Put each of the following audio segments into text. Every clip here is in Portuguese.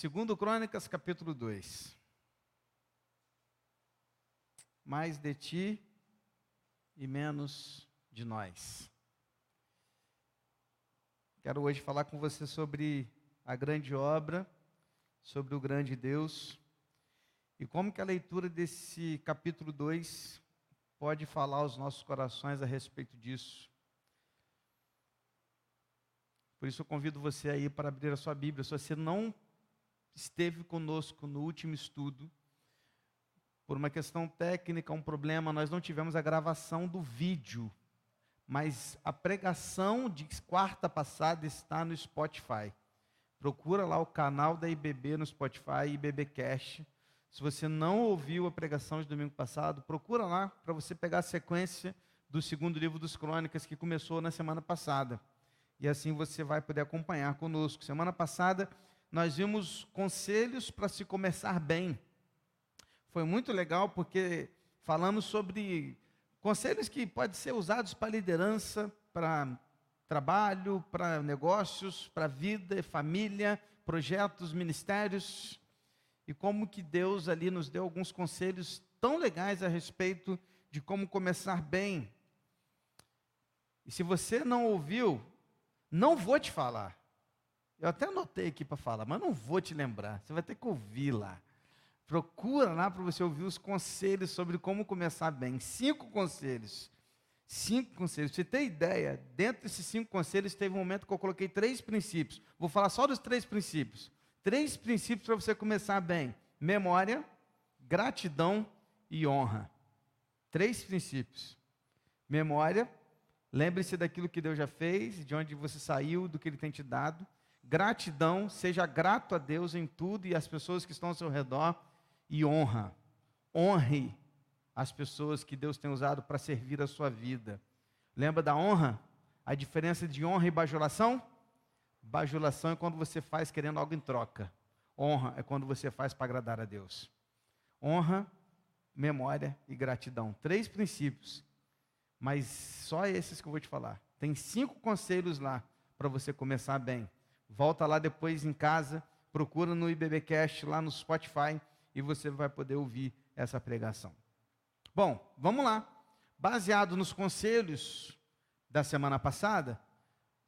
Segundo Crônicas, capítulo 2. Mais de ti e menos de nós. Quero hoje falar com você sobre a grande obra, sobre o grande Deus e como que a leitura desse capítulo 2 pode falar aos nossos corações a respeito disso. Por isso eu convido você aí para abrir a sua Bíblia. Se você não esteve conosco no último estudo, por uma questão técnica, um problema, nós não tivemos a gravação do vídeo, mas a pregação de quarta passada está no Spotify. Procura lá o canal da IBB no Spotify, IBB Cash. Se você não ouviu a pregação de domingo passado, procura lá para você pegar a sequência do segundo livro dos Crônicas que começou na semana passada e assim você vai poder acompanhar conosco. Semana passada nós vimos conselhos para se começar bem. Foi muito legal porque falamos sobre conselhos que podem ser usados para liderança, para trabalho, para negócios, para vida, família, projetos, ministérios, e como que Deus ali nos deu alguns conselhos tão legais a respeito de como começar bem. E se você não ouviu, não vou te falar. Eu até anotei aqui para falar, mas não vou te lembrar. Você vai ter que ouvir lá. Procura lá para você ouvir os conselhos sobre como começar bem. Cinco conselhos. Cinco conselhos. Você tem ideia? Dentro desses cinco conselhos, teve um momento que eu coloquei três princípios. Vou falar só dos três princípios. Três princípios para você começar bem: memória, gratidão e honra. Três princípios. Memória, Lembre-se daquilo que Deus já fez, de onde você saiu, do que Ele tem te dado. Gratidão, seja grato a Deus em tudo e às pessoas que estão ao seu redor. E honra. Honre as pessoas que Deus tem usado para servir a sua vida. Lembra da honra? A diferença de honra e bajulação? Bajulação é quando você faz querendo algo em troca. Honra é quando você faz para agradar a Deus. Honra, memória e gratidão. Três princípios mas só esses que eu vou te falar. Tem cinco conselhos lá para você começar bem. Volta lá depois em casa, procura no IBBcast lá no Spotify e você vai poder ouvir essa pregação. Bom, vamos lá. Baseado nos conselhos da semana passada,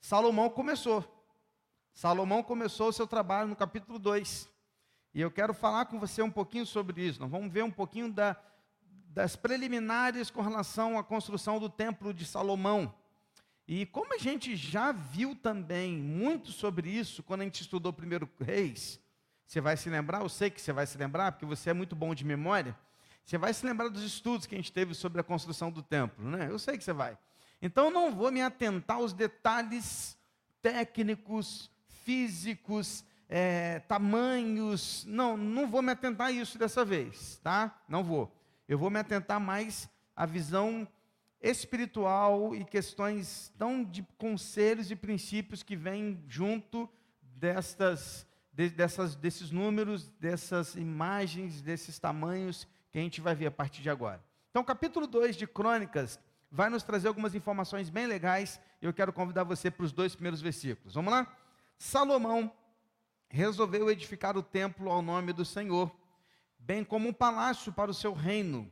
Salomão começou. Salomão começou o seu trabalho no capítulo 2. E eu quero falar com você um pouquinho sobre isso. Nós vamos ver um pouquinho da, das preliminares com relação à construção do templo de Salomão. E como a gente já viu também muito sobre isso quando a gente estudou primeiro Reis, você vai se lembrar, eu sei que você vai se lembrar, porque você é muito bom de memória. Você vai se lembrar dos estudos que a gente teve sobre a construção do templo, né? Eu sei que você vai. Então não vou me atentar aos detalhes técnicos, físicos, é, tamanhos. Não, não vou me atentar a isso dessa vez, tá? Não vou. Eu vou me atentar mais à visão espiritual e questões tão de conselhos e princípios que vêm junto destas, de, dessas, desses números, dessas imagens, desses tamanhos que a gente vai ver a partir de agora. Então, capítulo 2 de Crônicas vai nos trazer algumas informações bem legais eu quero convidar você para os dois primeiros versículos. Vamos lá? Salomão resolveu edificar o templo ao nome do Senhor bem como um palácio para o seu reino.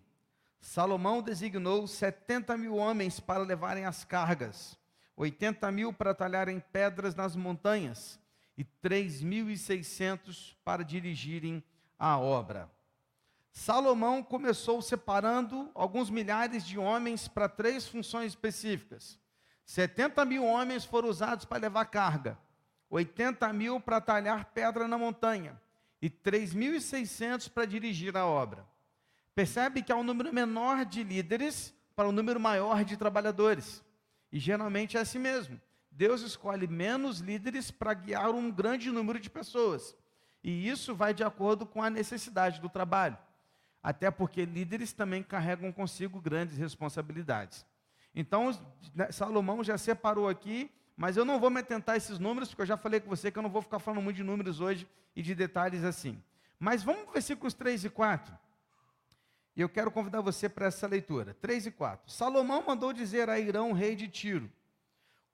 Salomão designou 70 mil homens para levarem as cargas, 80 mil para talharem pedras nas montanhas e 3.600 para dirigirem a obra. Salomão começou separando alguns milhares de homens para três funções específicas. 70 mil homens foram usados para levar carga, 80 mil para talhar pedra na montanha e 3.600 para dirigir a obra. Percebe que há um número menor de líderes para um número maior de trabalhadores. E geralmente é assim mesmo. Deus escolhe menos líderes para guiar um grande número de pessoas. E isso vai de acordo com a necessidade do trabalho. Até porque líderes também carregam consigo grandes responsabilidades. Então, né, Salomão já separou aqui mas eu não vou me atentar a esses números, porque eu já falei com você que eu não vou ficar falando muito de números hoje e de detalhes assim. Mas vamos para versículos 3 e 4. E eu quero convidar você para essa leitura. 3 e 4. Salomão mandou dizer a Irão, rei de Tiro: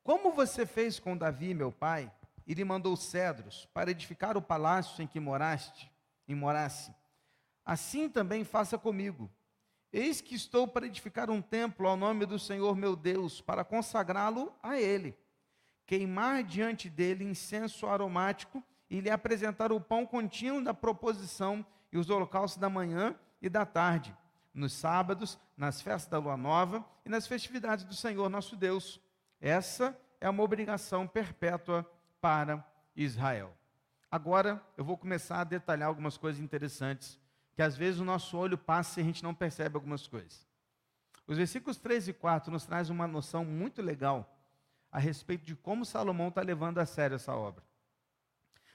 Como você fez com Davi, meu pai, e lhe mandou cedros para edificar o palácio em que moraste, em morasse. Assim também faça comigo. Eis que estou para edificar um templo ao nome do Senhor meu Deus, para consagrá-lo a ele. Queimar diante dele incenso aromático e lhe apresentar o pão contínuo da proposição e os holocaustos da manhã e da tarde, nos sábados, nas festas da lua nova e nas festividades do Senhor nosso Deus. Essa é uma obrigação perpétua para Israel. Agora eu vou começar a detalhar algumas coisas interessantes, que às vezes o nosso olho passa e a gente não percebe algumas coisas. Os versículos 3 e 4 nos traz uma noção muito legal a respeito de como Salomão está levando a sério essa obra.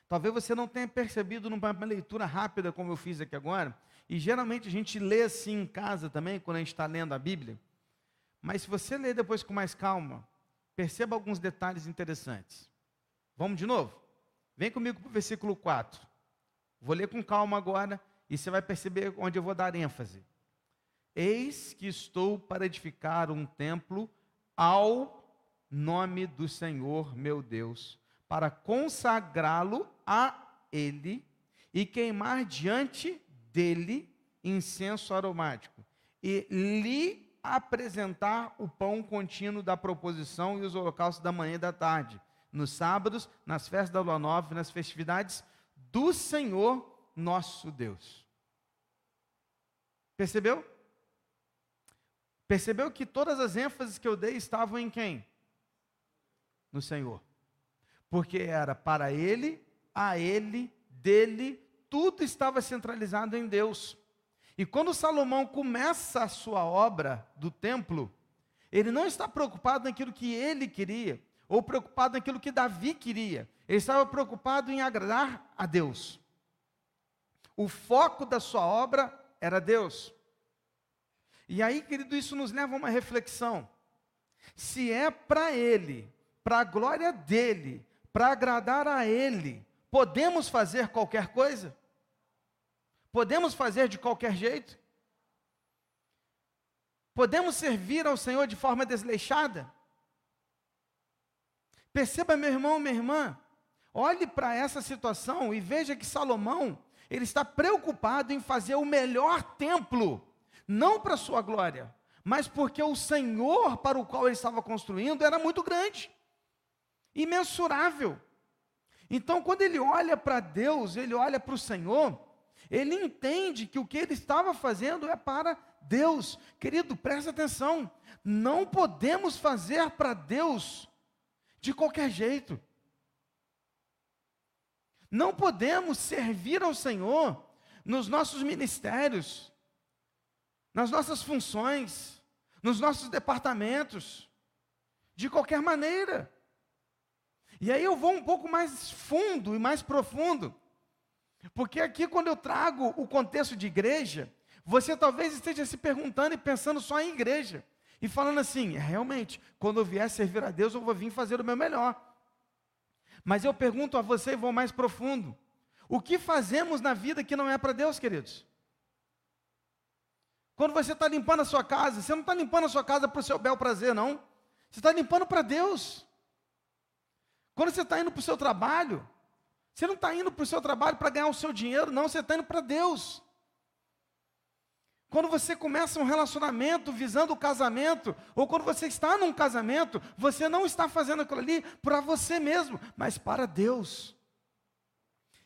Talvez você não tenha percebido numa leitura rápida, como eu fiz aqui agora, e geralmente a gente lê assim em casa também, quando a gente está lendo a Bíblia. Mas se você ler depois com mais calma, perceba alguns detalhes interessantes. Vamos de novo? Vem comigo para o versículo 4. Vou ler com calma agora e você vai perceber onde eu vou dar ênfase. Eis que estou para edificar um templo ao nome do Senhor meu Deus, para consagrá-lo a Ele e queimar diante dele incenso aromático, e lhe apresentar o pão contínuo da proposição e os holocaustos da manhã e da tarde, nos sábados, nas festas da lua nova nas festividades do Senhor nosso Deus. Percebeu? Percebeu que todas as ênfases que eu dei estavam em quem? No Senhor. Porque era para Ele, a Ele, dele, tudo estava centralizado em Deus. E quando Salomão começa a sua obra do templo, ele não está preocupado naquilo que ele queria, ou preocupado naquilo que Davi queria. Ele estava preocupado em agradar a Deus. O foco da sua obra era Deus. E aí, querido, isso nos leva a uma reflexão. Se é para Ele, para a glória dEle, para agradar a Ele, podemos fazer qualquer coisa? Podemos fazer de qualquer jeito? Podemos servir ao Senhor de forma desleixada? Perceba, meu irmão, minha irmã, olhe para essa situação e veja que Salomão, ele está preocupado em fazer o melhor templo, não para sua glória, mas porque o Senhor para o qual ele estava construindo era muito grande, imensurável. Então, quando ele olha para Deus, ele olha para o Senhor, ele entende que o que ele estava fazendo é para Deus. Querido, presta atenção. Não podemos fazer para Deus de qualquer jeito. Não podemos servir ao Senhor nos nossos ministérios, nas nossas funções, nos nossos departamentos, de qualquer maneira. E aí eu vou um pouco mais fundo e mais profundo. Porque aqui, quando eu trago o contexto de igreja, você talvez esteja se perguntando e pensando só em igreja. E falando assim, é, realmente, quando eu vier servir a Deus, eu vou vir fazer o meu melhor. Mas eu pergunto a você e vou mais profundo: o que fazemos na vida que não é para Deus, queridos? Quando você está limpando a sua casa, você não está limpando a sua casa para o seu bel prazer, não. Você está limpando para Deus. Quando você está indo para o seu trabalho, você não está indo para o seu trabalho para ganhar o seu dinheiro, não, você está indo para Deus. Quando você começa um relacionamento visando o casamento, ou quando você está num casamento, você não está fazendo aquilo ali para você mesmo, mas para Deus.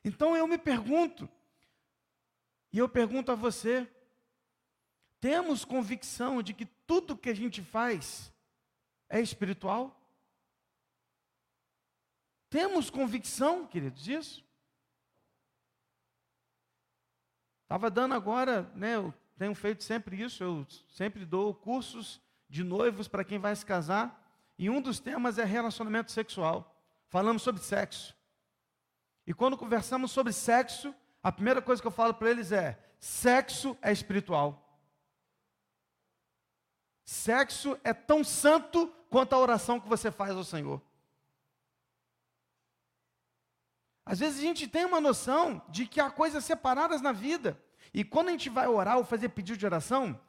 Então eu me pergunto, e eu pergunto a você: temos convicção de que tudo que a gente faz é espiritual? Temos convicção, queridos, disso? Estava dando agora, né? Eu tenho feito sempre isso, eu sempre dou cursos de noivos para quem vai se casar. E um dos temas é relacionamento sexual. Falamos sobre sexo. E quando conversamos sobre sexo, a primeira coisa que eu falo para eles é: sexo é espiritual. Sexo é tão santo quanto a oração que você faz ao Senhor. Às vezes a gente tem uma noção de que há coisas separadas na vida. E quando a gente vai orar ou fazer pedido de oração,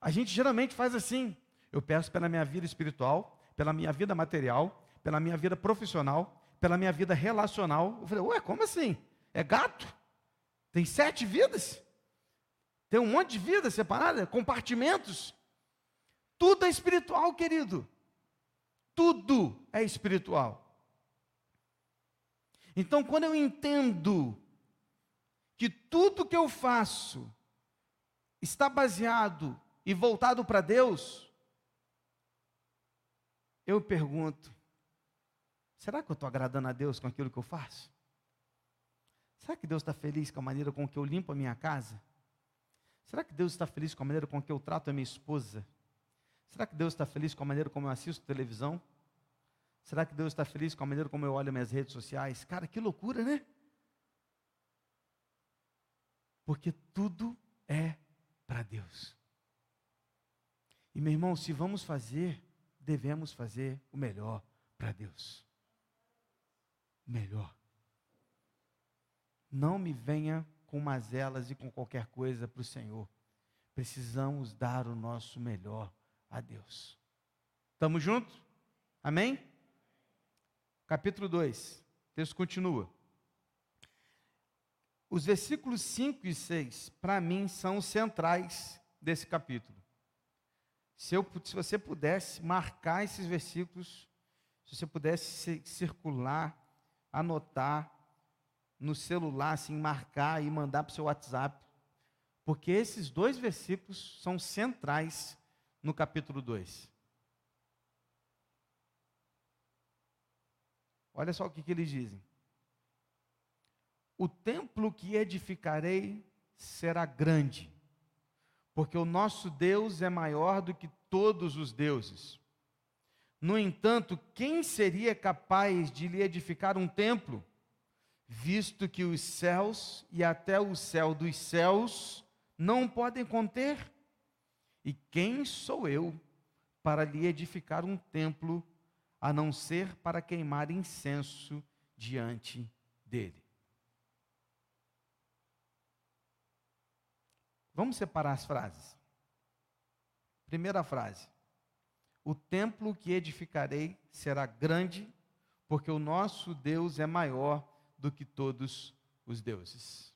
a gente geralmente faz assim: eu peço pela minha vida espiritual, pela minha vida material, pela minha vida profissional, pela minha vida relacional. Eu falei, ué, como assim? É gato? Tem sete vidas? Tem um monte de vidas separadas, compartimentos. Tudo é espiritual, querido. Tudo é espiritual. Então, quando eu entendo que tudo que eu faço está baseado e voltado para Deus, eu pergunto: será que eu estou agradando a Deus com aquilo que eu faço? Será que Deus está feliz com a maneira com que eu limpo a minha casa? Será que Deus está feliz com a maneira com que eu trato a minha esposa? Será que Deus está feliz com a maneira como eu assisto televisão? Será que Deus está feliz com a maneira como eu olho minhas redes sociais? Cara, que loucura, né? Porque tudo é para Deus. E meu irmão, se vamos fazer, devemos fazer o melhor para Deus. Melhor. Não me venha com mazelas e com qualquer coisa para o Senhor. Precisamos dar o nosso melhor a Deus. Estamos juntos? Amém? Capítulo 2, o texto continua. Os versículos 5 e 6, para mim, são centrais desse capítulo. Se, eu, se você pudesse marcar esses versículos, se você pudesse circular, anotar no celular, assim, marcar e mandar para o seu WhatsApp, porque esses dois versículos são centrais no capítulo 2. Olha só o que, que eles dizem. O templo que edificarei será grande, porque o nosso Deus é maior do que todos os deuses. No entanto, quem seria capaz de lhe edificar um templo, visto que os céus e até o céu dos céus não podem conter? E quem sou eu para lhe edificar um templo, a não ser para queimar incenso diante dele? Vamos separar as frases. Primeira frase: O templo que edificarei será grande, porque o nosso Deus é maior do que todos os deuses.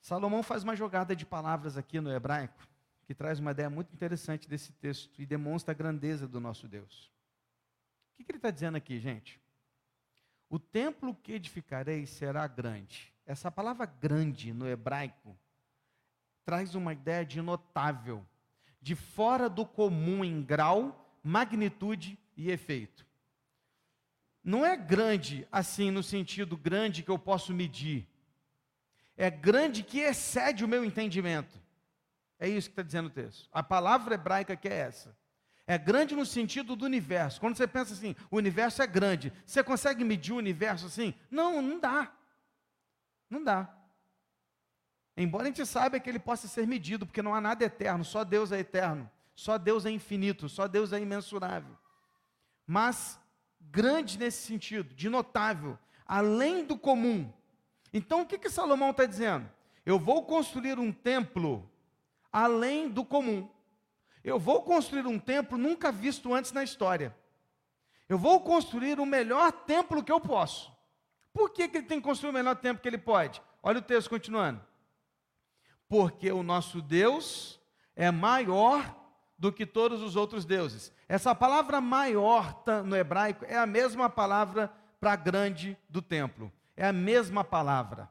Salomão faz uma jogada de palavras aqui no hebraico, que traz uma ideia muito interessante desse texto e demonstra a grandeza do nosso Deus. O que, que ele está dizendo aqui, gente? O templo que edificarei será grande. Essa palavra grande no hebraico traz uma ideia de notável, de fora do comum em grau, magnitude e efeito. Não é grande assim no sentido grande que eu posso medir, é grande que excede o meu entendimento. É isso que está dizendo o texto. A palavra hebraica que é essa. É grande no sentido do universo. Quando você pensa assim, o universo é grande, você consegue medir o universo assim? Não, não dá. Não dá. Embora a gente saiba que ele possa ser medido, porque não há nada eterno, só Deus é eterno, só Deus é infinito, só Deus é imensurável. Mas grande nesse sentido, de notável, além do comum, então o que, que Salomão está dizendo? Eu vou construir um templo além do comum. Eu vou construir um templo nunca visto antes na história. Eu vou construir o melhor templo que eu posso. Por que, que ele tem que construir o melhor templo que ele pode? Olha o texto continuando. Porque o nosso Deus é maior do que todos os outros deuses. Essa palavra maior no hebraico é a mesma palavra para grande do templo é a mesma palavra.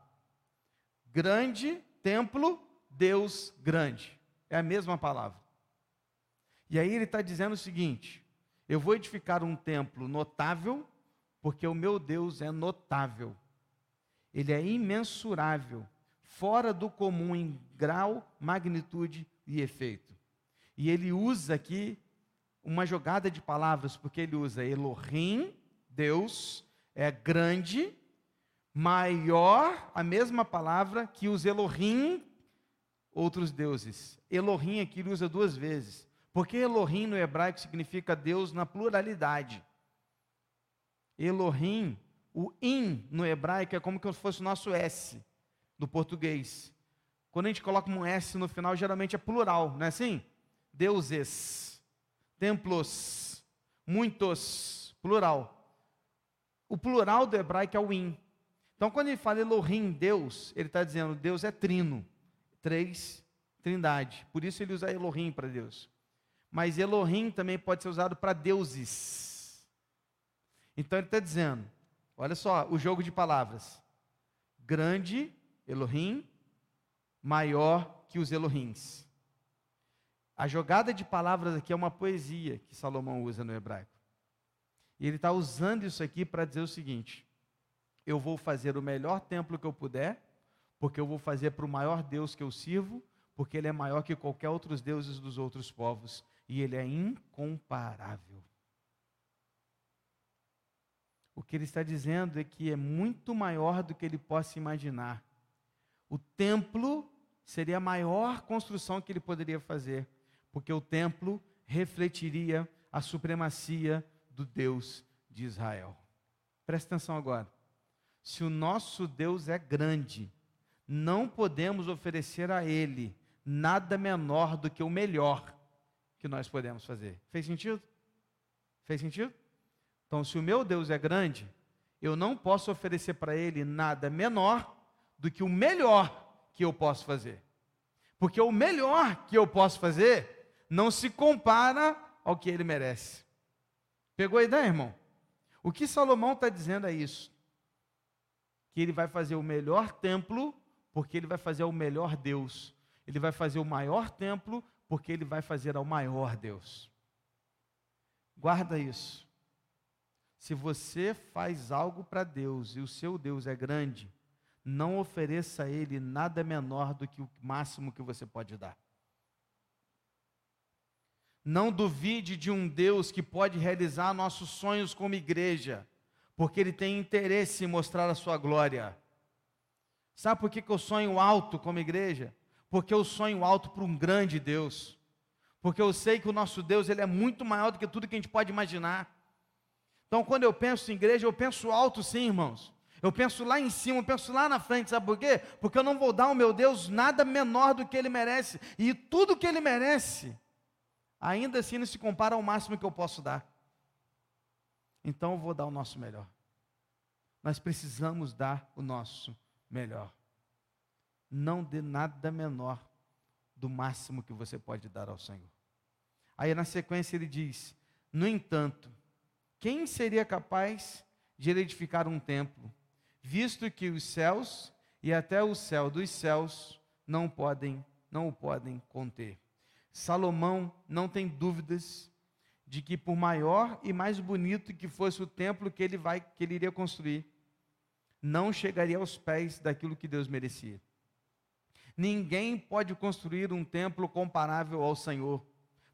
Grande, templo, Deus grande. É a mesma palavra. E aí ele está dizendo o seguinte: eu vou edificar um templo notável, porque o meu Deus é notável. Ele é imensurável, fora do comum em grau, magnitude e efeito. E ele usa aqui uma jogada de palavras, porque ele usa Elohim, Deus, é grande, maior, a mesma palavra que os Elohim, outros deuses. Elohim aqui ele usa duas vezes. Porque Elohim no hebraico significa Deus na pluralidade. Elohim, o in no hebraico é como se fosse o nosso S do português. Quando a gente coloca um S no final, geralmente é plural, não é assim? Deuses, templos, muitos, plural. o plural do hebraico é o in. Então, quando ele fala Elohim, Deus, ele está dizendo Deus é trino, três, trindade. Por isso ele usa Elohim para Deus. Mas Elohim também pode ser usado para deuses. Então ele está dizendo, olha só o jogo de palavras: grande Elohim, maior que os Elohims. A jogada de palavras aqui é uma poesia que Salomão usa no hebraico. E ele está usando isso aqui para dizer o seguinte: eu vou fazer o melhor templo que eu puder, porque eu vou fazer para o maior Deus que eu sirvo, porque ele é maior que qualquer outros deuses dos outros povos e ele é incomparável. O que ele está dizendo é que é muito maior do que ele possa imaginar. O templo seria a maior construção que ele poderia fazer, porque o templo refletiria a supremacia do Deus de Israel. Presta atenção agora. Se o nosso Deus é grande, não podemos oferecer a Ele nada menor do que o melhor que nós podemos fazer. Fez sentido? Fez sentido? Então, se o meu Deus é grande, eu não posso oferecer para Ele nada menor do que o melhor que eu posso fazer. Porque o melhor que eu posso fazer não se compara ao que Ele merece. Pegou a ideia, irmão? O que Salomão está dizendo é isso que ele vai fazer o melhor templo, porque ele vai fazer o melhor Deus. Ele vai fazer o maior templo, porque ele vai fazer ao maior Deus. Guarda isso. Se você faz algo para Deus e o seu Deus é grande, não ofereça a Ele nada menor do que o máximo que você pode dar. Não duvide de um Deus que pode realizar nossos sonhos como igreja porque ele tem interesse em mostrar a sua glória. Sabe por que, que eu sonho alto como igreja? Porque eu sonho alto para um grande Deus. Porque eu sei que o nosso Deus ele é muito maior do que tudo que a gente pode imaginar. Então, quando eu penso em igreja, eu penso alto sim, irmãos. Eu penso lá em cima, eu penso lá na frente, sabe por quê? Porque eu não vou dar ao meu Deus nada menor do que ele merece. E tudo que ele merece, ainda assim não se compara ao máximo que eu posso dar. Então eu vou dar o nosso melhor. Nós precisamos dar o nosso melhor. Não dê nada menor do máximo que você pode dar ao Senhor. Aí na sequência ele diz: No entanto, quem seria capaz de edificar um templo, visto que os céus e até o céu dos céus não podem, não o podem conter? Salomão não tem dúvidas de que por maior e mais bonito que fosse o templo que ele vai que ele iria construir, não chegaria aos pés daquilo que Deus merecia. Ninguém pode construir um templo comparável ao Senhor,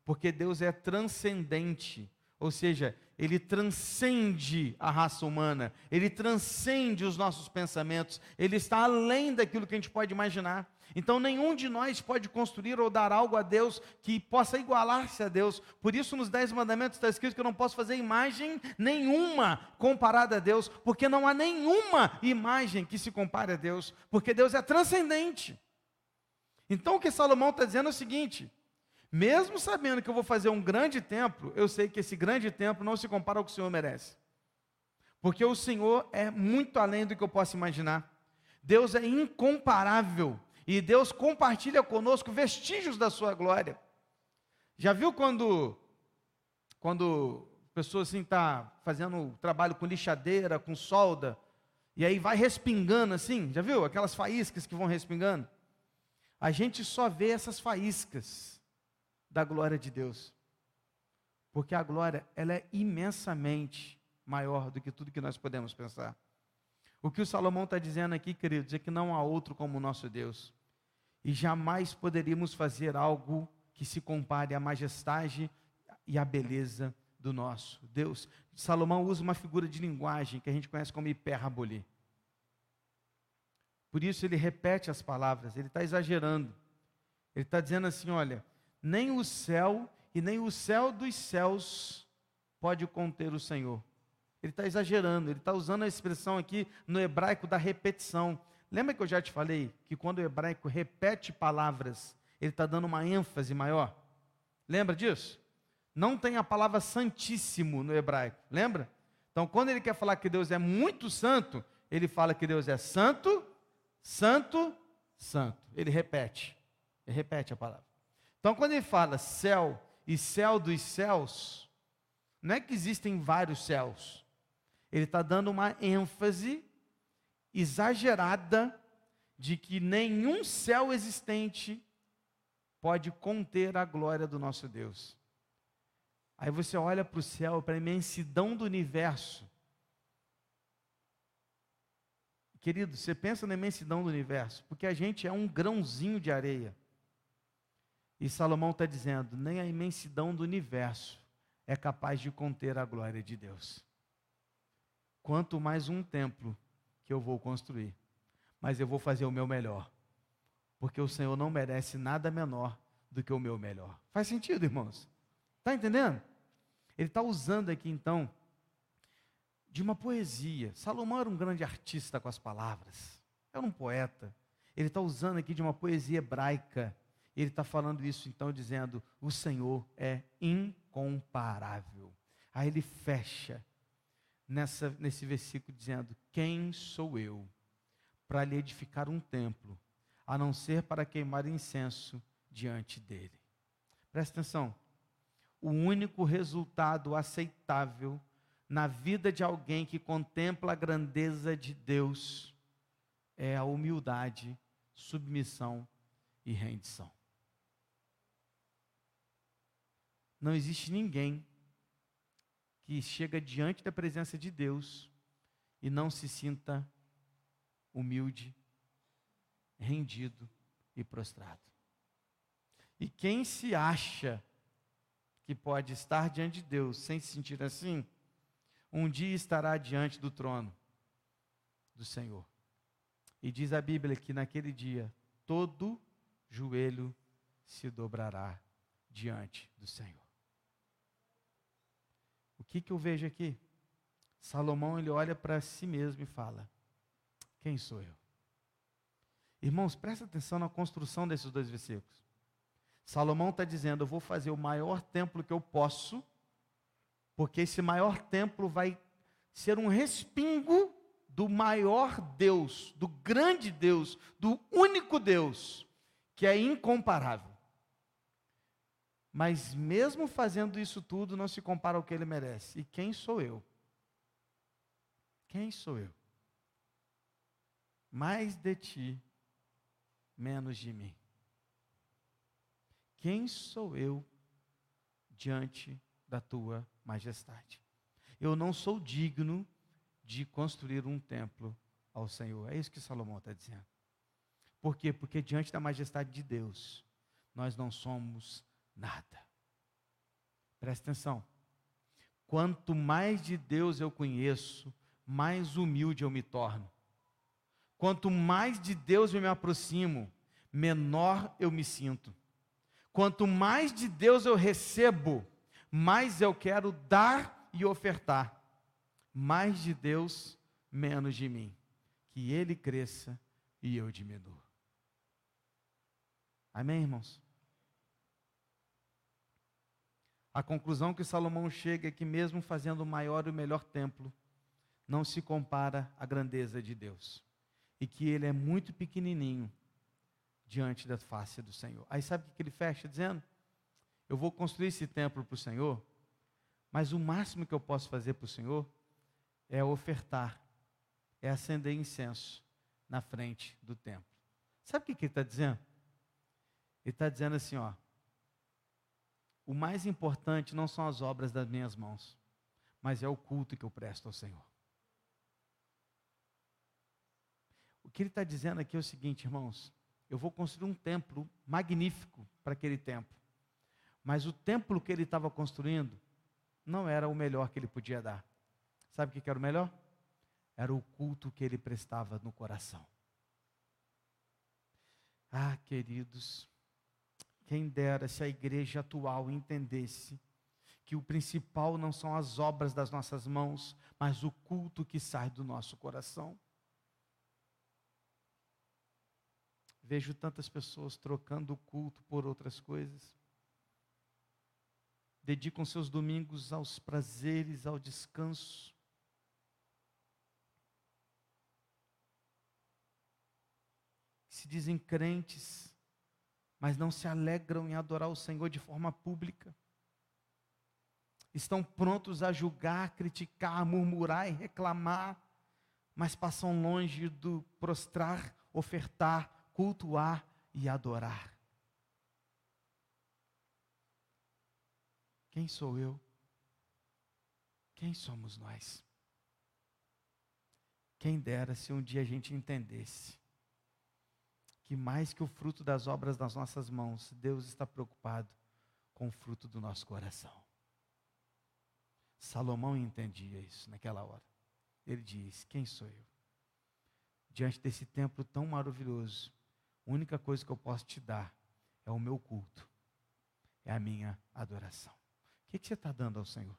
porque Deus é transcendente, ou seja, ele transcende a raça humana, ele transcende os nossos pensamentos, ele está além daquilo que a gente pode imaginar. Então, nenhum de nós pode construir ou dar algo a Deus que possa igualar-se a Deus. Por isso, nos Dez Mandamentos está escrito que eu não posso fazer imagem nenhuma comparada a Deus, porque não há nenhuma imagem que se compare a Deus, porque Deus é transcendente. Então, o que Salomão está dizendo é o seguinte: mesmo sabendo que eu vou fazer um grande templo, eu sei que esse grande templo não se compara ao que o Senhor merece. Porque o Senhor é muito além do que eu posso imaginar. Deus é incomparável. E Deus compartilha conosco vestígios da sua glória. Já viu quando quando a pessoa assim está fazendo trabalho com lixadeira, com solda, e aí vai respingando assim, já viu? Aquelas faíscas que vão respingando. A gente só vê essas faíscas da glória de Deus. Porque a glória, ela é imensamente maior do que tudo que nós podemos pensar. O que o Salomão está dizendo aqui, queridos, é que não há outro como o nosso Deus. E jamais poderíamos fazer algo que se compare à majestade e à beleza do nosso Deus. Salomão usa uma figura de linguagem que a gente conhece como hipérbole. Por isso ele repete as palavras, ele está exagerando. Ele está dizendo assim: olha, nem o céu e nem o céu dos céus pode conter o Senhor. Ele está exagerando, ele está usando a expressão aqui no hebraico da repetição. Lembra que eu já te falei que quando o hebraico repete palavras, ele está dando uma ênfase maior? Lembra disso? Não tem a palavra santíssimo no hebraico, lembra? Então, quando ele quer falar que Deus é muito santo, ele fala que Deus é santo, santo, santo. Ele repete. Ele repete a palavra. Então, quando ele fala céu e céu dos céus, não é que existem vários céus. Ele está dando uma ênfase exagerada de que nenhum céu existente pode conter a glória do nosso Deus. Aí você olha para o céu, para a imensidão do universo. Querido, você pensa na imensidão do universo, porque a gente é um grãozinho de areia. E Salomão está dizendo: nem a imensidão do universo é capaz de conter a glória de Deus. Quanto mais um templo que eu vou construir, mas eu vou fazer o meu melhor, porque o Senhor não merece nada menor do que o meu melhor. Faz sentido, irmãos? Está entendendo? Ele está usando aqui então de uma poesia. Salomão era um grande artista com as palavras, era um poeta. Ele está usando aqui de uma poesia hebraica. Ele está falando isso então, dizendo: o Senhor é incomparável. Aí ele fecha nessa, nesse versículo dizendo: Quem sou eu para lhe edificar um templo, a não ser para queimar incenso diante dele? Presta atenção o único resultado aceitável na vida de alguém que contempla a grandeza de Deus é a humildade, submissão e rendição. Não existe ninguém que chega diante da presença de Deus e não se sinta humilde, rendido e prostrado. E quem se acha que pode estar diante de Deus sem se sentir assim, um dia estará diante do trono do Senhor. E diz a Bíblia que naquele dia todo joelho se dobrará diante do Senhor. O que, que eu vejo aqui? Salomão ele olha para si mesmo e fala: Quem sou eu? Irmãos, presta atenção na construção desses dois versículos. Salomão está dizendo: Eu vou fazer o maior templo que eu posso, porque esse maior templo vai ser um respingo do maior Deus, do grande Deus, do único Deus, que é incomparável. Mas mesmo fazendo isso tudo, não se compara ao que ele merece. E quem sou eu? Quem sou eu? Mais de ti, menos de mim. Quem sou eu diante da tua majestade? Eu não sou digno de construir um templo ao Senhor. É isso que Salomão está dizendo. Por quê? Porque diante da majestade de Deus, nós não somos nada. Presta atenção. Quanto mais de Deus eu conheço, mais humilde eu me torno. Quanto mais de Deus eu me aproximo, menor eu me sinto. Quanto mais de Deus eu recebo, mais eu quero dar e ofertar. Mais de Deus, menos de mim. Que Ele cresça e eu diminua. Amém, irmãos? A conclusão que Salomão chega é que, mesmo fazendo o maior e o melhor templo, não se compara à grandeza de Deus. E que ele é muito pequenininho diante da face do Senhor. Aí sabe o que ele fecha dizendo? Eu vou construir esse templo para o Senhor, mas o máximo que eu posso fazer para o Senhor é ofertar, é acender incenso na frente do templo. Sabe o que, ele está dizendo? Ele está dizendo assim, ó. O mais importante não são as obras das minhas mãos, mas é o culto que eu presto ao Senhor. O que ele está dizendo aqui é o seguinte, irmãos: eu vou construir um templo magnífico para aquele templo. Mas o templo que ele estava construindo não era o melhor que ele podia dar. Sabe o que era o melhor? Era o culto que ele prestava no coração. Ah, queridos, quem dera se a igreja atual entendesse que o principal não são as obras das nossas mãos, mas o culto que sai do nosso coração. Vejo tantas pessoas trocando o culto por outras coisas. Dedicam seus domingos aos prazeres, ao descanso. Se dizem crentes, mas não se alegram em adorar o Senhor de forma pública. Estão prontos a julgar, criticar, murmurar e reclamar, mas passam longe do prostrar, ofertar, cultuar e adorar. Quem sou eu? Quem somos nós? Quem dera se um dia a gente entendesse que mais que o fruto das obras das nossas mãos, Deus está preocupado com o fruto do nosso coração. Salomão entendia isso naquela hora. Ele diz: Quem sou eu? Diante desse templo tão maravilhoso, a única coisa que eu posso te dar é o meu culto, é a minha adoração. O que, que você está dando ao Senhor?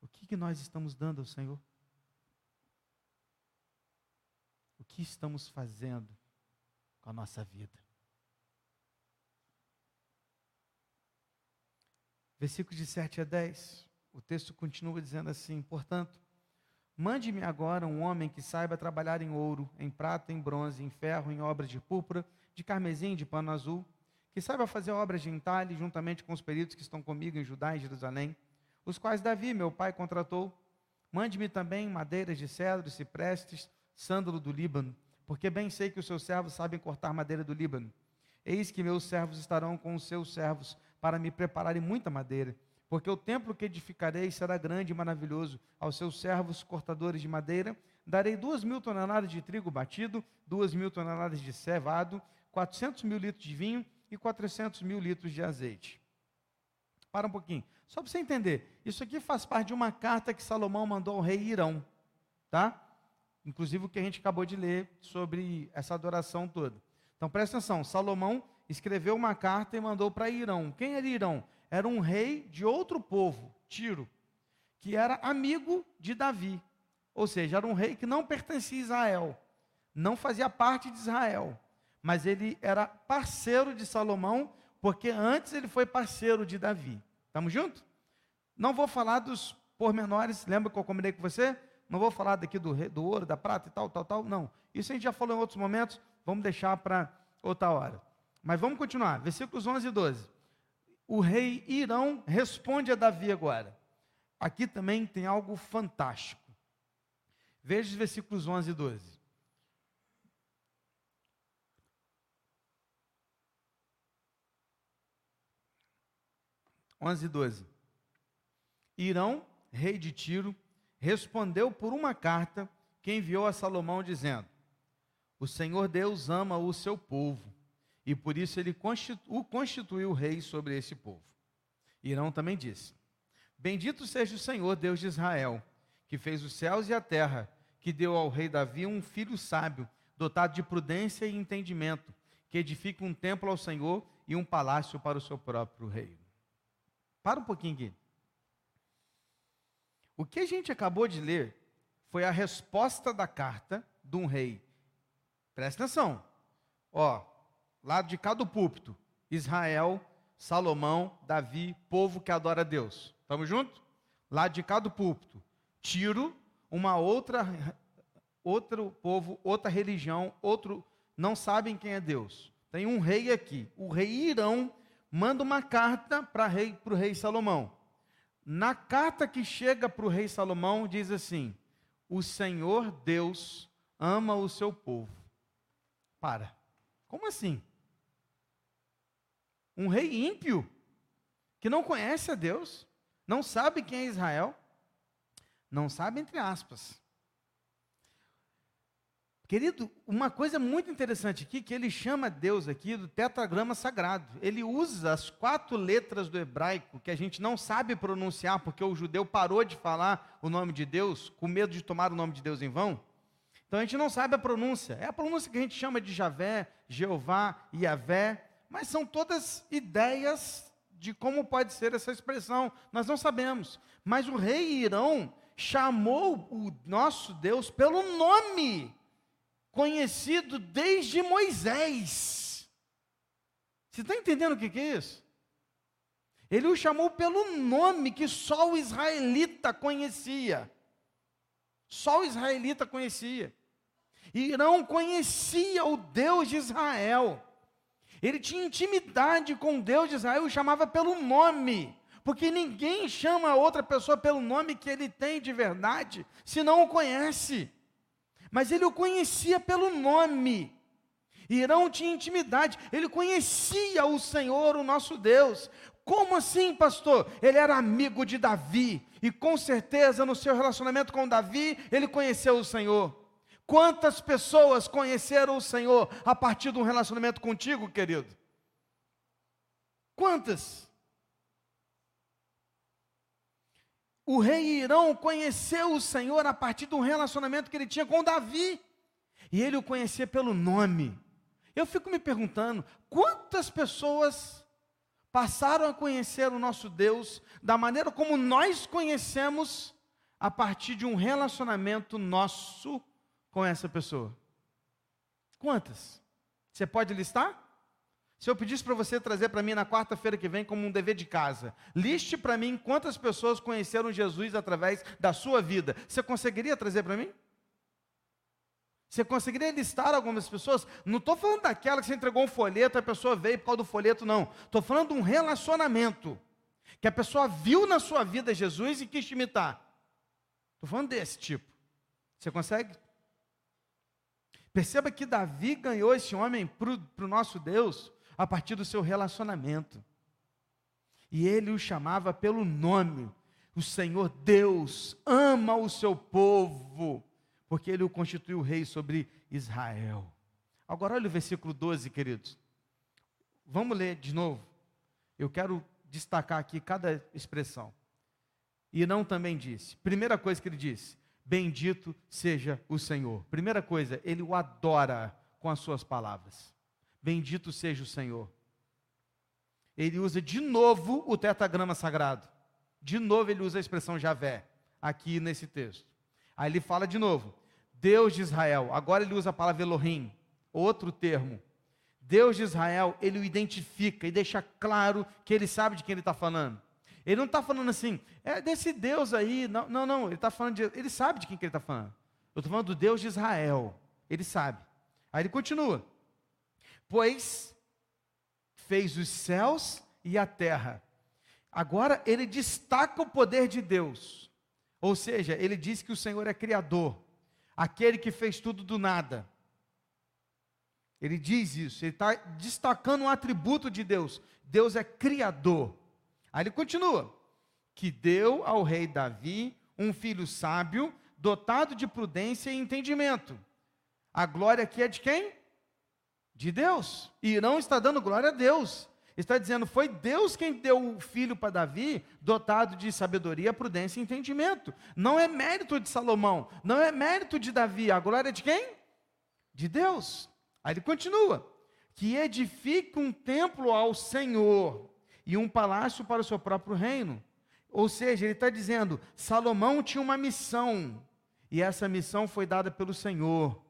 O que, que nós estamos dando ao Senhor? O que estamos fazendo com a nossa vida? Versículos de 7 a 10, o texto continua dizendo assim: Portanto, mande-me agora um homem que saiba trabalhar em ouro, em prata, em bronze, em ferro, em obras de púrpura, de carmesim, de pano azul, que saiba fazer obras de entalhe, juntamente com os peritos que estão comigo em Judá e Jerusalém os quais Davi, meu pai, contratou. Mande-me também madeiras de cedro, ciprestes, sândalo do Líbano, porque bem sei que os seus servos sabem cortar madeira do Líbano. Eis que meus servos estarão com os seus servos para me prepararem muita madeira, porque o templo que edificarei será grande e maravilhoso. Aos seus servos cortadores de madeira, darei duas mil toneladas de trigo batido, duas mil toneladas de cevado, quatrocentos mil litros de vinho e quatrocentos mil litros de azeite. Para um pouquinho. Só para você entender, isso aqui faz parte de uma carta que Salomão mandou ao rei Irão, tá? Inclusive o que a gente acabou de ler sobre essa adoração toda. Então presta atenção, Salomão escreveu uma carta e mandou para Irão. Quem era Irão? Era um rei de outro povo, Tiro, que era amigo de Davi. Ou seja, era um rei que não pertencia a Israel, não fazia parte de Israel, mas ele era parceiro de Salomão, porque antes ele foi parceiro de Davi. Estamos juntos? Não vou falar dos pormenores, lembra que eu combinei com você? Não vou falar daqui do, do ouro, da prata e tal, tal, tal. Não. Isso a gente já falou em outros momentos, vamos deixar para outra hora. Mas vamos continuar. Versículos 11 e 12. O rei Irão responde a Davi agora. Aqui também tem algo fantástico. Veja os versículos 11 e 12. 11 e 12. Irão, rei de Tiro, respondeu por uma carta que enviou a Salomão, dizendo: O Senhor Deus ama o seu povo, e por isso ele o constituiu rei sobre esse povo. Irão também disse: Bendito seja o Senhor, Deus de Israel, que fez os céus e a terra, que deu ao rei Davi um filho sábio, dotado de prudência e entendimento, que edifica um templo ao Senhor e um palácio para o seu próprio rei. Para um pouquinho aqui. O que a gente acabou de ler foi a resposta da carta de um rei. Presta atenção. Ó, lado de cá do púlpito, Israel, Salomão, Davi, povo que adora Deus. Estamos juntos? Lado de cá do púlpito, Tiro, uma outra outro povo, outra religião, outro não sabem quem é Deus. Tem um rei aqui. O rei Irão manda uma carta para rei, o rei Salomão. Na carta que chega para o rei Salomão, diz assim: O Senhor Deus ama o seu povo. Para. Como assim? Um rei ímpio, que não conhece a Deus, não sabe quem é Israel, não sabe, entre aspas, Querido, uma coisa muito interessante aqui, que ele chama Deus aqui do tetragrama sagrado. Ele usa as quatro letras do hebraico, que a gente não sabe pronunciar, porque o judeu parou de falar o nome de Deus, com medo de tomar o nome de Deus em vão. Então a gente não sabe a pronúncia. É a pronúncia que a gente chama de Javé, Jeová, Iavé, mas são todas ideias de como pode ser essa expressão. Nós não sabemos. Mas o rei Irão chamou o nosso Deus pelo nome conhecido desde Moisés. Você está entendendo o que, é isso? Ele o chamou pelo nome que só o israelita conhecia. Só o israelita conhecia. Irão conhecia o Deus de Israel. Ele tinha intimidade com o Deus de Israel e o chamava pelo nome. Porque ninguém chama outra pessoa pelo nome que ele tem de verdade, se não o conhece. Mas ele o conhecia pelo nome. Irão tinha intimidade, ele conhecia o Senhor, o nosso Deus. Como assim, pastor? Ele era amigo de Davi, e com certeza no seu relacionamento com Davi, ele conheceu o Senhor. Quantas pessoas conheceram o Senhor a partir de um relacionamento contigo, querido? Quantas? O rei Irão conheceu o Senhor a partir de um relacionamento que ele tinha com Davi. E ele o conhecia pelo nome. Eu fico me perguntando: quantas pessoas passaram a conhecer o nosso Deus da maneira como nós conhecemos a partir de um relacionamento nosso com essa pessoa? Quantas? Você pode listar? Se eu pedisse para você trazer para mim na quarta-feira que vem como um dever de casa, liste para mim quantas pessoas conheceram Jesus através da sua vida. Você conseguiria trazer para mim? Você conseguiria listar algumas pessoas? Não estou falando daquela que você entregou um folheto, a pessoa veio por causa do folheto, não. Estou falando de um relacionamento. Que a pessoa viu na sua vida Jesus e quis te imitar. Estou falando desse tipo. Você consegue? Perceba que Davi ganhou esse homem para o nosso Deus a partir do seu relacionamento. E ele o chamava pelo nome. O Senhor Deus ama o seu povo, porque ele o constituiu rei sobre Israel. Agora olha o versículo 12, queridos. Vamos ler de novo. Eu quero destacar aqui cada expressão. E não também disse. Primeira coisa que ele disse: Bendito seja o Senhor. Primeira coisa, ele o adora com as suas palavras. Bendito seja o Senhor. Ele usa de novo o tetagrama sagrado. De novo ele usa a expressão Javé, aqui nesse texto. Aí ele fala de novo, Deus de Israel. Agora ele usa a palavra Elohim, outro termo. Deus de Israel, ele o identifica e deixa claro que ele sabe de quem ele está falando. Ele não está falando assim, é desse Deus aí. Não, não, não. Ele está falando de. Ele sabe de quem que ele está falando. Eu estou falando do Deus de Israel. Ele sabe. Aí ele continua pois fez os céus e a terra. Agora ele destaca o poder de Deus. Ou seja, ele diz que o Senhor é criador, aquele que fez tudo do nada. Ele diz isso, ele está destacando um atributo de Deus. Deus é criador. Aí ele continua: que deu ao rei Davi um filho sábio, dotado de prudência e entendimento. A glória aqui é de quem? De Deus. E não está dando glória a Deus. Está dizendo, foi Deus quem deu o filho para Davi, dotado de sabedoria, prudência e entendimento. Não é mérito de Salomão, não é mérito de Davi. A glória é de quem? De Deus. Aí ele continua: que edifique um templo ao Senhor e um palácio para o seu próprio reino. Ou seja, ele está dizendo: Salomão tinha uma missão, e essa missão foi dada pelo Senhor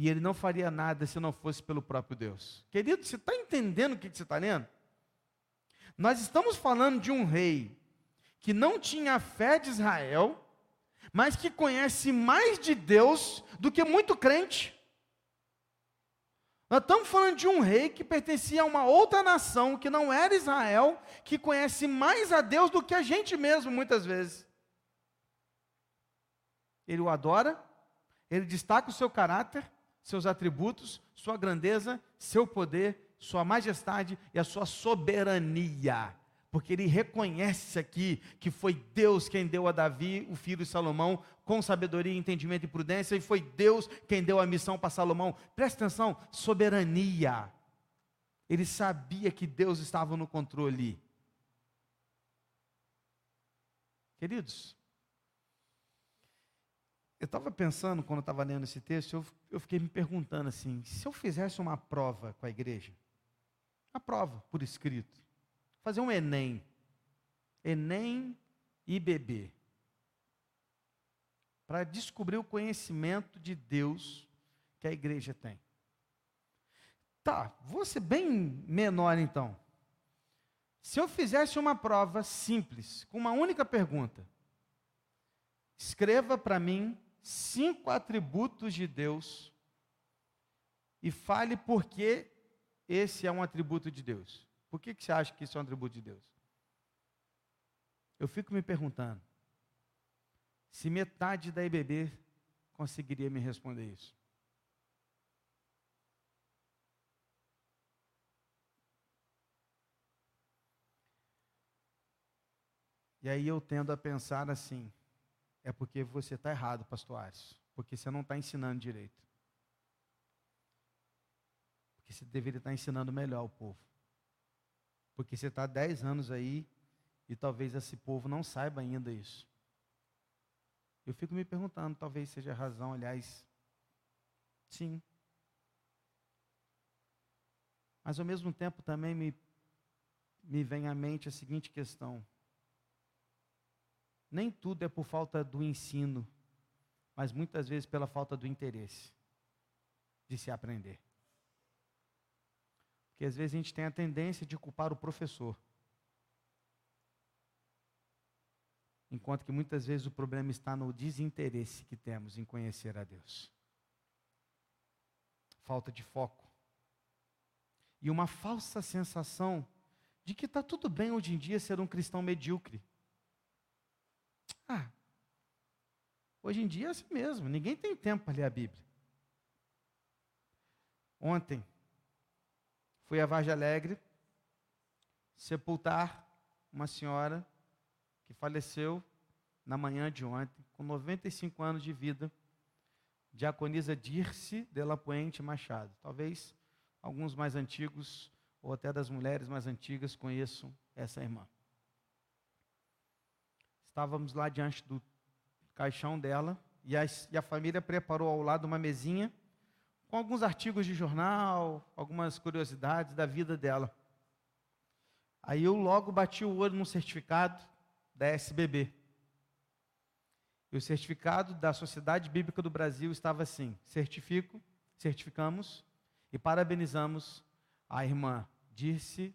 e ele não faria nada se não fosse pelo próprio Deus. Querido, você está entendendo o que você está lendo? Nós estamos falando de um rei que não tinha a fé de Israel, mas que conhece mais de Deus do que muito crente. Nós estamos falando de um rei que pertencia a uma outra nação que não era Israel, que conhece mais a Deus do que a gente mesmo, muitas vezes. Ele o adora, ele destaca o seu caráter, seus atributos, sua grandeza, seu poder, sua majestade e a sua soberania. Porque ele reconhece aqui que foi Deus quem deu a Davi, o filho de Salomão, com sabedoria, entendimento e prudência, e foi Deus quem deu a missão para Salomão. Presta atenção, soberania. Ele sabia que Deus estava no controle. Queridos, eu estava pensando, quando eu estava lendo esse texto, eu, eu fiquei me perguntando assim: se eu fizesse uma prova com a igreja, uma prova por escrito, fazer um Enem, Enem IBB, para descobrir o conhecimento de Deus que a igreja tem. Tá, vou ser bem menor então. Se eu fizesse uma prova simples, com uma única pergunta, escreva para mim cinco atributos de Deus e fale por que esse é um atributo de Deus. Por que, que você acha que isso é um atributo de Deus? Eu fico me perguntando se metade da IBB conseguiria me responder isso. E aí eu tendo a pensar assim: é porque você está errado, pastor Ares, porque você não está ensinando direito. Porque você deveria estar tá ensinando melhor o povo. Porque você está há 10 anos aí e talvez esse povo não saiba ainda isso. Eu fico me perguntando, talvez seja a razão, aliás, sim. Mas ao mesmo tempo também me, me vem à mente a seguinte questão: nem tudo é por falta do ensino, mas muitas vezes pela falta do interesse de se aprender. Porque às vezes a gente tem a tendência de culpar o professor. Enquanto que muitas vezes o problema está no desinteresse que temos em conhecer a Deus. Falta de foco. E uma falsa sensação de que está tudo bem hoje em dia ser um cristão medíocre. Ah, hoje em dia é assim mesmo, ninguém tem tempo para ler a Bíblia. Ontem, fui a Vargem Alegre sepultar uma senhora que faleceu na manhã de ontem, com 95 anos de vida, diaconisa Dirce de la Puente Machado. Talvez alguns mais antigos, ou até das mulheres mais antigas, conheçam essa irmã. Estávamos lá diante do caixão dela e a, e a família preparou ao lado uma mesinha com alguns artigos de jornal, algumas curiosidades da vida dela. Aí eu logo bati o olho no certificado da SBB. E o certificado da Sociedade Bíblica do Brasil estava assim: certifico, certificamos e parabenizamos a irmã Dirce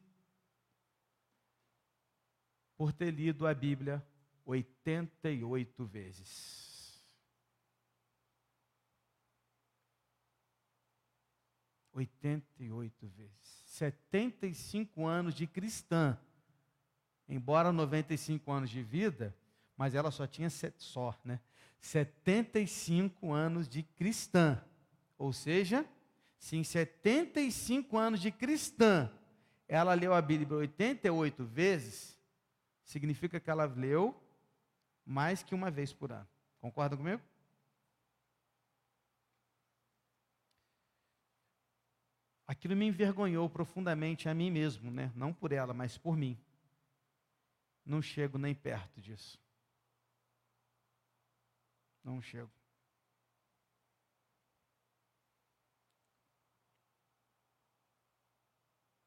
por ter lido a Bíblia 88 vezes. Oitenta e oito vezes. 75 anos de cristã. Embora 95 anos de vida, mas ela só tinha sete, só, né? 75 anos de cristã. Ou seja, se em 75 anos de cristã ela leu a Bíblia 88 vezes, significa que ela leu mais que uma vez por ano. Concorda comigo? Aquilo me envergonhou profundamente a mim mesmo, né? Não por ela, mas por mim. Não chego nem perto disso. Não chego.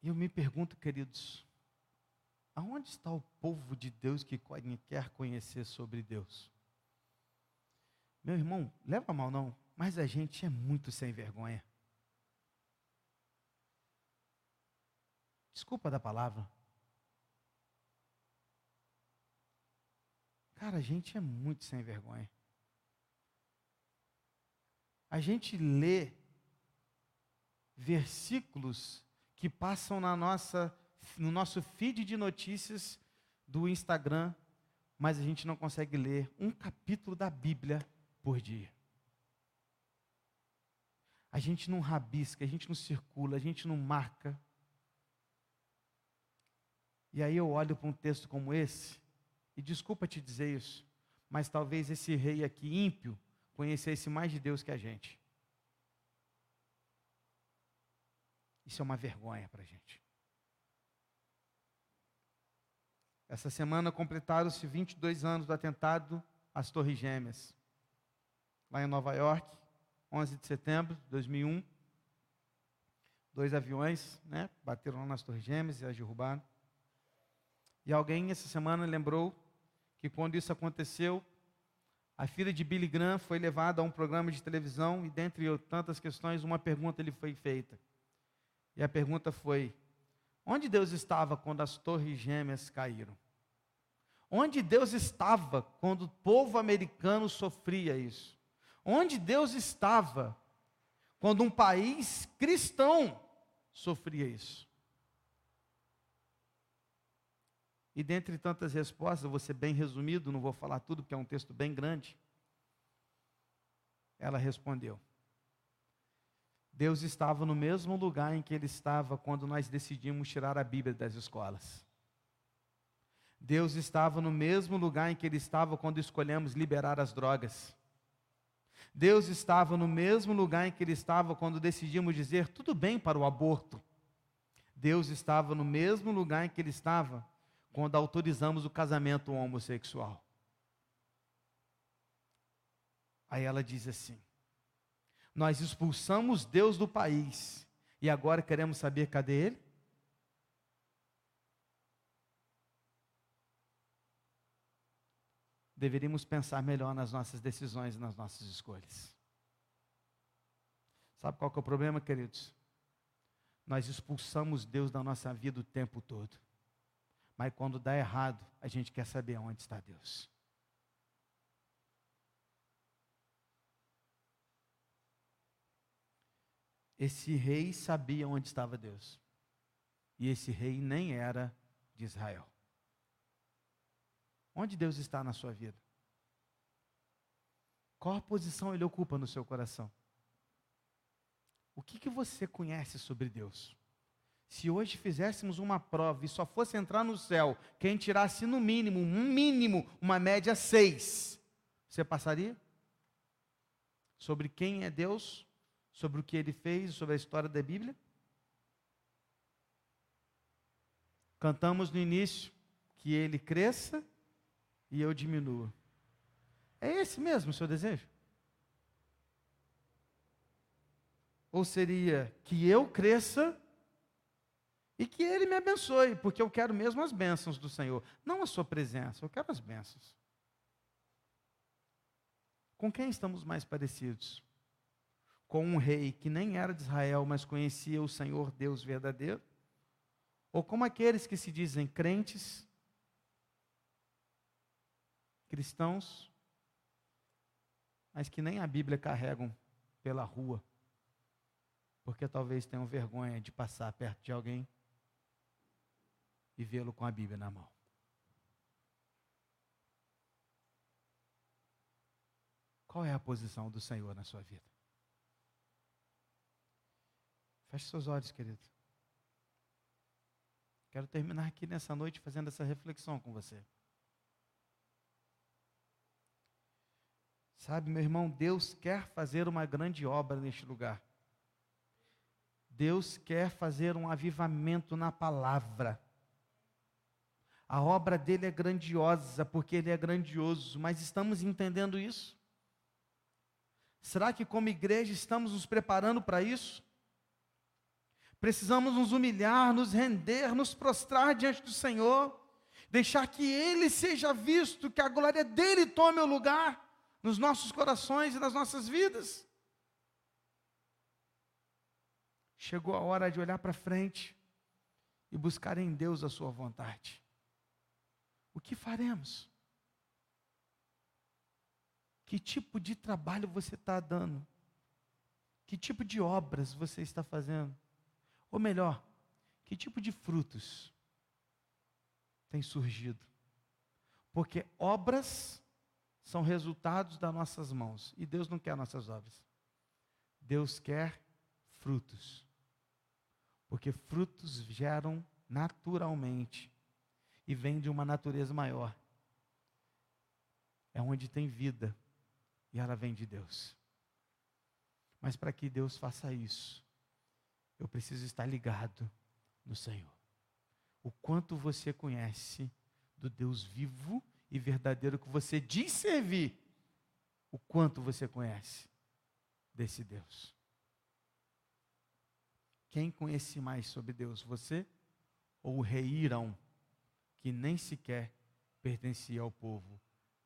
E eu me pergunto, queridos, Aonde está o povo de Deus que quer conhecer sobre Deus? Meu irmão, leva mal não, mas a gente é muito sem vergonha. Desculpa da palavra. Cara, a gente é muito sem vergonha. A gente lê versículos que passam na nossa no nosso feed de notícias do Instagram, mas a gente não consegue ler um capítulo da Bíblia por dia. A gente não rabisca, a gente não circula, a gente não marca. E aí eu olho para um texto como esse, e desculpa te dizer isso, mas talvez esse rei aqui ímpio conhecesse mais de Deus que a gente. Isso é uma vergonha para a gente. Essa semana completaram-se 22 anos do atentado às Torres Gêmeas, lá em Nova York, 11 de setembro de 2001. Dois aviões né, bateram lá nas Torres Gêmeas e as derrubaram. E alguém essa semana lembrou que quando isso aconteceu, a filha de Billy Graham foi levada a um programa de televisão e, dentre tantas questões, uma pergunta lhe foi feita. E a pergunta foi: Onde Deus estava quando as torres gêmeas caíram? Onde Deus estava quando o povo americano sofria isso? Onde Deus estava quando um país cristão sofria isso? E dentre tantas respostas, vou ser bem resumido, não vou falar tudo, porque é um texto bem grande. Ela respondeu: Deus estava no mesmo lugar em que ele estava quando nós decidimos tirar a Bíblia das escolas. Deus estava no mesmo lugar em que ele estava quando escolhemos liberar as drogas. Deus estava no mesmo lugar em que ele estava quando decidimos dizer tudo bem para o aborto. Deus estava no mesmo lugar em que ele estava quando autorizamos o casamento homossexual. Aí ela diz assim: Nós expulsamos Deus do país e agora queremos saber cadê ele? Deveríamos pensar melhor nas nossas decisões e nas nossas escolhas. Sabe qual é o problema, queridos? Nós expulsamos Deus da nossa vida o tempo todo. Mas quando dá errado, a gente quer saber onde está Deus. Esse rei sabia onde estava Deus. E esse rei nem era de Israel. Onde Deus está na sua vida? Qual posição ele ocupa no seu coração? O que, que você conhece sobre Deus? Se hoje fizéssemos uma prova e só fosse entrar no céu, quem tirasse no mínimo, um mínimo, uma média seis, você passaria? Sobre quem é Deus, sobre o que ele fez, sobre a história da Bíblia? Cantamos no início que ele cresça e eu diminua. É esse mesmo o seu desejo? Ou seria que eu cresça e que Ele me abençoe, porque eu quero mesmo as bênçãos do Senhor, não a Sua presença, eu quero as bênçãos. Com quem estamos mais parecidos? Com um rei que nem era de Israel, mas conhecia o Senhor Deus verdadeiro? Ou como aqueles que se dizem crentes, cristãos, mas que nem a Bíblia carregam pela rua, porque talvez tenham vergonha de passar perto de alguém e vê-lo com a Bíblia na mão. Qual é a posição do Senhor na sua vida? Feche seus olhos, querido. Quero terminar aqui nessa noite fazendo essa reflexão com você. Sabe, meu irmão, Deus quer fazer uma grande obra neste lugar. Deus quer fazer um avivamento na palavra. A obra dele é grandiosa, porque ele é grandioso, mas estamos entendendo isso? Será que, como igreja, estamos nos preparando para isso? Precisamos nos humilhar, nos render, nos prostrar diante do Senhor, deixar que Ele seja visto, que a glória dele tome o lugar nos nossos corações e nas nossas vidas. Chegou a hora de olhar para frente e buscar em Deus a Sua vontade o que faremos? Que tipo de trabalho você está dando? Que tipo de obras você está fazendo? Ou melhor, que tipo de frutos tem surgido? Porque obras são resultados das nossas mãos e Deus não quer nossas obras. Deus quer frutos. Porque frutos geram naturalmente e vem de uma natureza maior. É onde tem vida e ela vem de Deus. Mas para que Deus faça isso, eu preciso estar ligado no Senhor. O quanto você conhece do Deus vivo e verdadeiro que você diz servir, o quanto você conhece desse Deus. Quem conhece mais sobre Deus, você ou o rei Irão? que nem sequer pertencia ao povo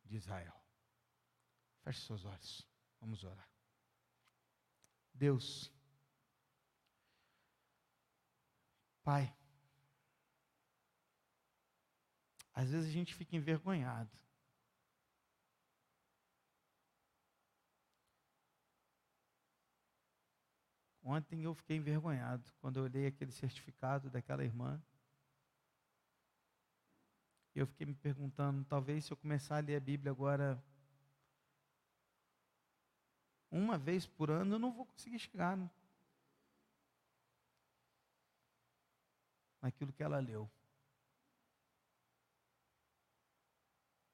de Israel. Feche seus olhos, vamos orar. Deus, Pai, às vezes a gente fica envergonhado. Ontem eu fiquei envergonhado quando eu olhei aquele certificado daquela irmã. Eu fiquei me perguntando, talvez se eu começar a ler a Bíblia agora uma vez por ano, eu não vou conseguir chegar né? Naquilo que ela leu.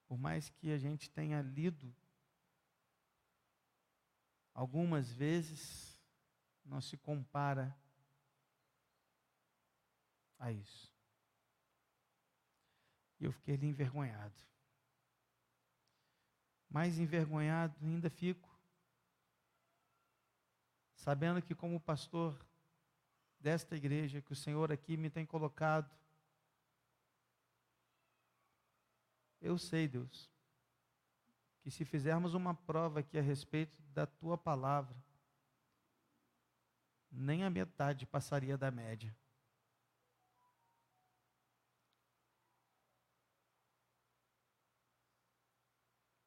Por mais que a gente tenha lido algumas vezes, não se compara a isso. E eu fiquei ali envergonhado. Mais envergonhado ainda fico, sabendo que, como pastor desta igreja, que o Senhor aqui me tem colocado, eu sei, Deus, que se fizermos uma prova aqui a respeito da tua palavra, nem a metade passaria da média.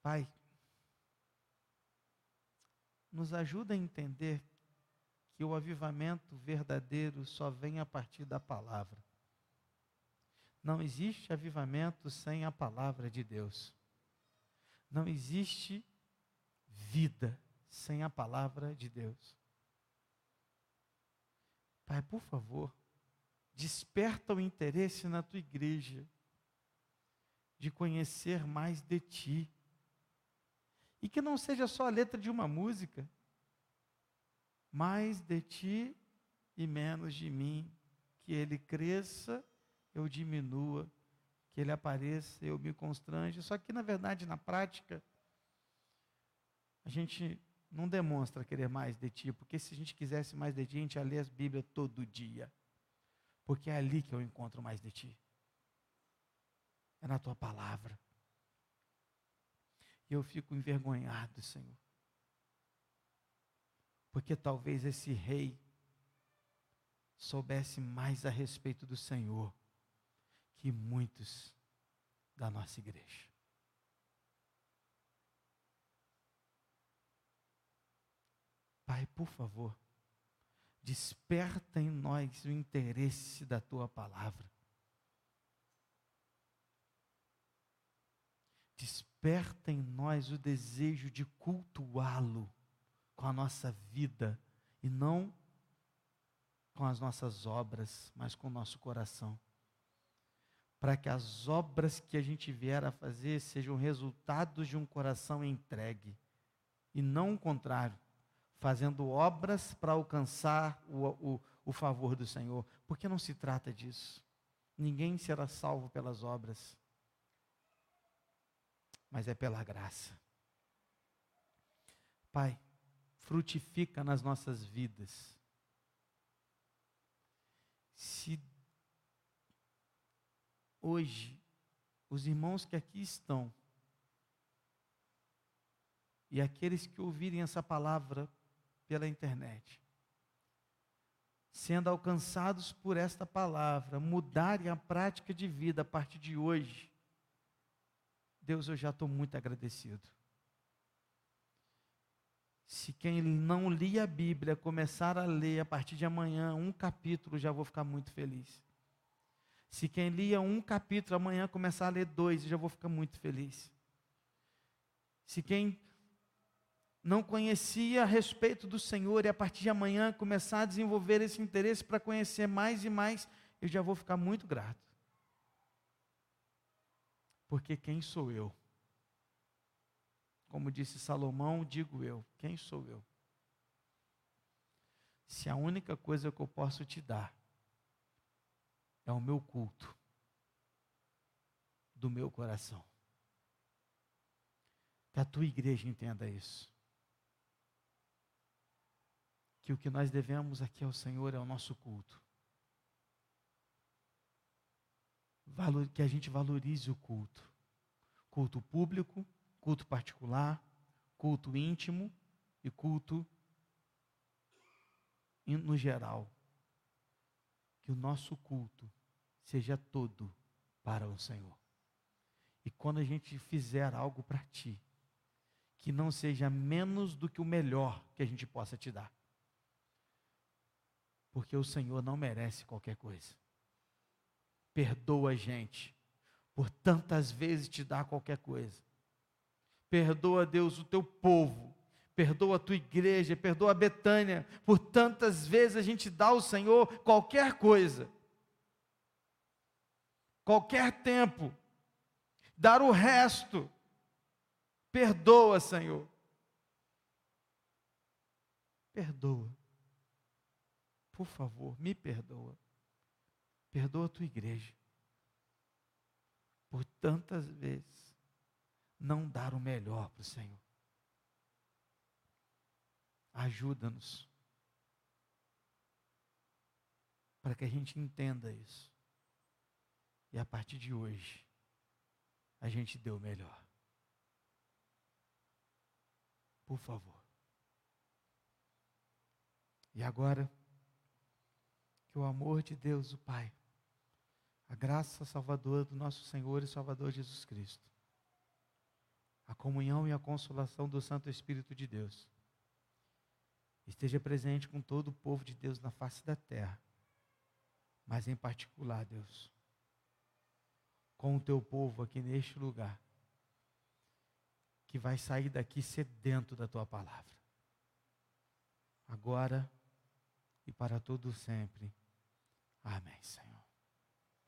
Pai, nos ajuda a entender que o avivamento verdadeiro só vem a partir da palavra. Não existe avivamento sem a palavra de Deus. Não existe vida sem a palavra de Deus. Pai, por favor, desperta o interesse na tua igreja de conhecer mais de ti. E que não seja só a letra de uma música, mais de ti e menos de mim, que ele cresça, eu diminua, que ele apareça, eu me constrange. Só que na verdade, na prática, a gente não demonstra querer mais de ti, porque se a gente quisesse mais de ti, a gente ia ler a Bíblia todo dia. Porque é ali que eu encontro mais de ti. É na tua palavra. E eu fico envergonhado, Senhor. Porque talvez esse rei soubesse mais a respeito do Senhor que muitos da nossa igreja. Pai, por favor, desperta em nós o interesse da tua palavra. Desperta em nós o desejo de cultuá-lo com a nossa vida e não com as nossas obras, mas com o nosso coração. Para que as obras que a gente vier a fazer sejam resultados de um coração entregue e não o contrário fazendo obras para alcançar o, o, o favor do Senhor, porque não se trata disso. Ninguém será salvo pelas obras, mas é pela graça. Pai, frutifica nas nossas vidas. Se hoje os irmãos que aqui estão e aqueles que ouvirem essa palavra pela internet, sendo alcançados por esta palavra, mudarem a prática de vida a partir de hoje, Deus, eu já estou muito agradecido. Se quem não lia a Bíblia começar a ler a partir de amanhã um capítulo, já vou ficar muito feliz. Se quem lia um capítulo amanhã começar a ler dois, já vou ficar muito feliz. Se quem não conhecia a respeito do Senhor e a partir de amanhã começar a desenvolver esse interesse para conhecer mais e mais, eu já vou ficar muito grato. Porque quem sou eu? Como disse Salomão, digo eu: quem sou eu? Se a única coisa que eu posso te dar é o meu culto do meu coração. Que a tua igreja entenda isso que o que nós devemos aqui ao Senhor é o nosso culto. Valor, que a gente valorize o culto. Culto público, culto particular, culto íntimo e culto no geral. Que o nosso culto seja todo para o Senhor. E quando a gente fizer algo para ti, que não seja menos do que o melhor que a gente possa te dar Porque o Senhor não merece qualquer coisa. Perdoa a gente por tantas vezes te dar qualquer coisa. Perdoa, Deus, o teu povo. Perdoa a tua igreja, perdoa a Betânia, por tantas vezes a gente dá ao Senhor qualquer coisa, qualquer tempo, dar o resto. Perdoa, Senhor. Perdoa. Por favor, me perdoa. Perdoa a tua igreja. Por tantas vezes não dar o melhor para o Senhor. Ajuda-nos. Para que a gente entenda isso. E a partir de hoje, a gente dê o melhor. Por favor. E agora, que o amor de Deus, o Pai, a graça salvadora do nosso Senhor e Salvador Jesus Cristo, a comunhão e a consolação do Santo Espírito de Deus, esteja presente com todo o povo de Deus na face da terra, mas em particular, Deus, com o teu povo aqui neste lugar, que vai sair daqui sedento da tua palavra. Agora e para todo sempre. Amém, Senhor.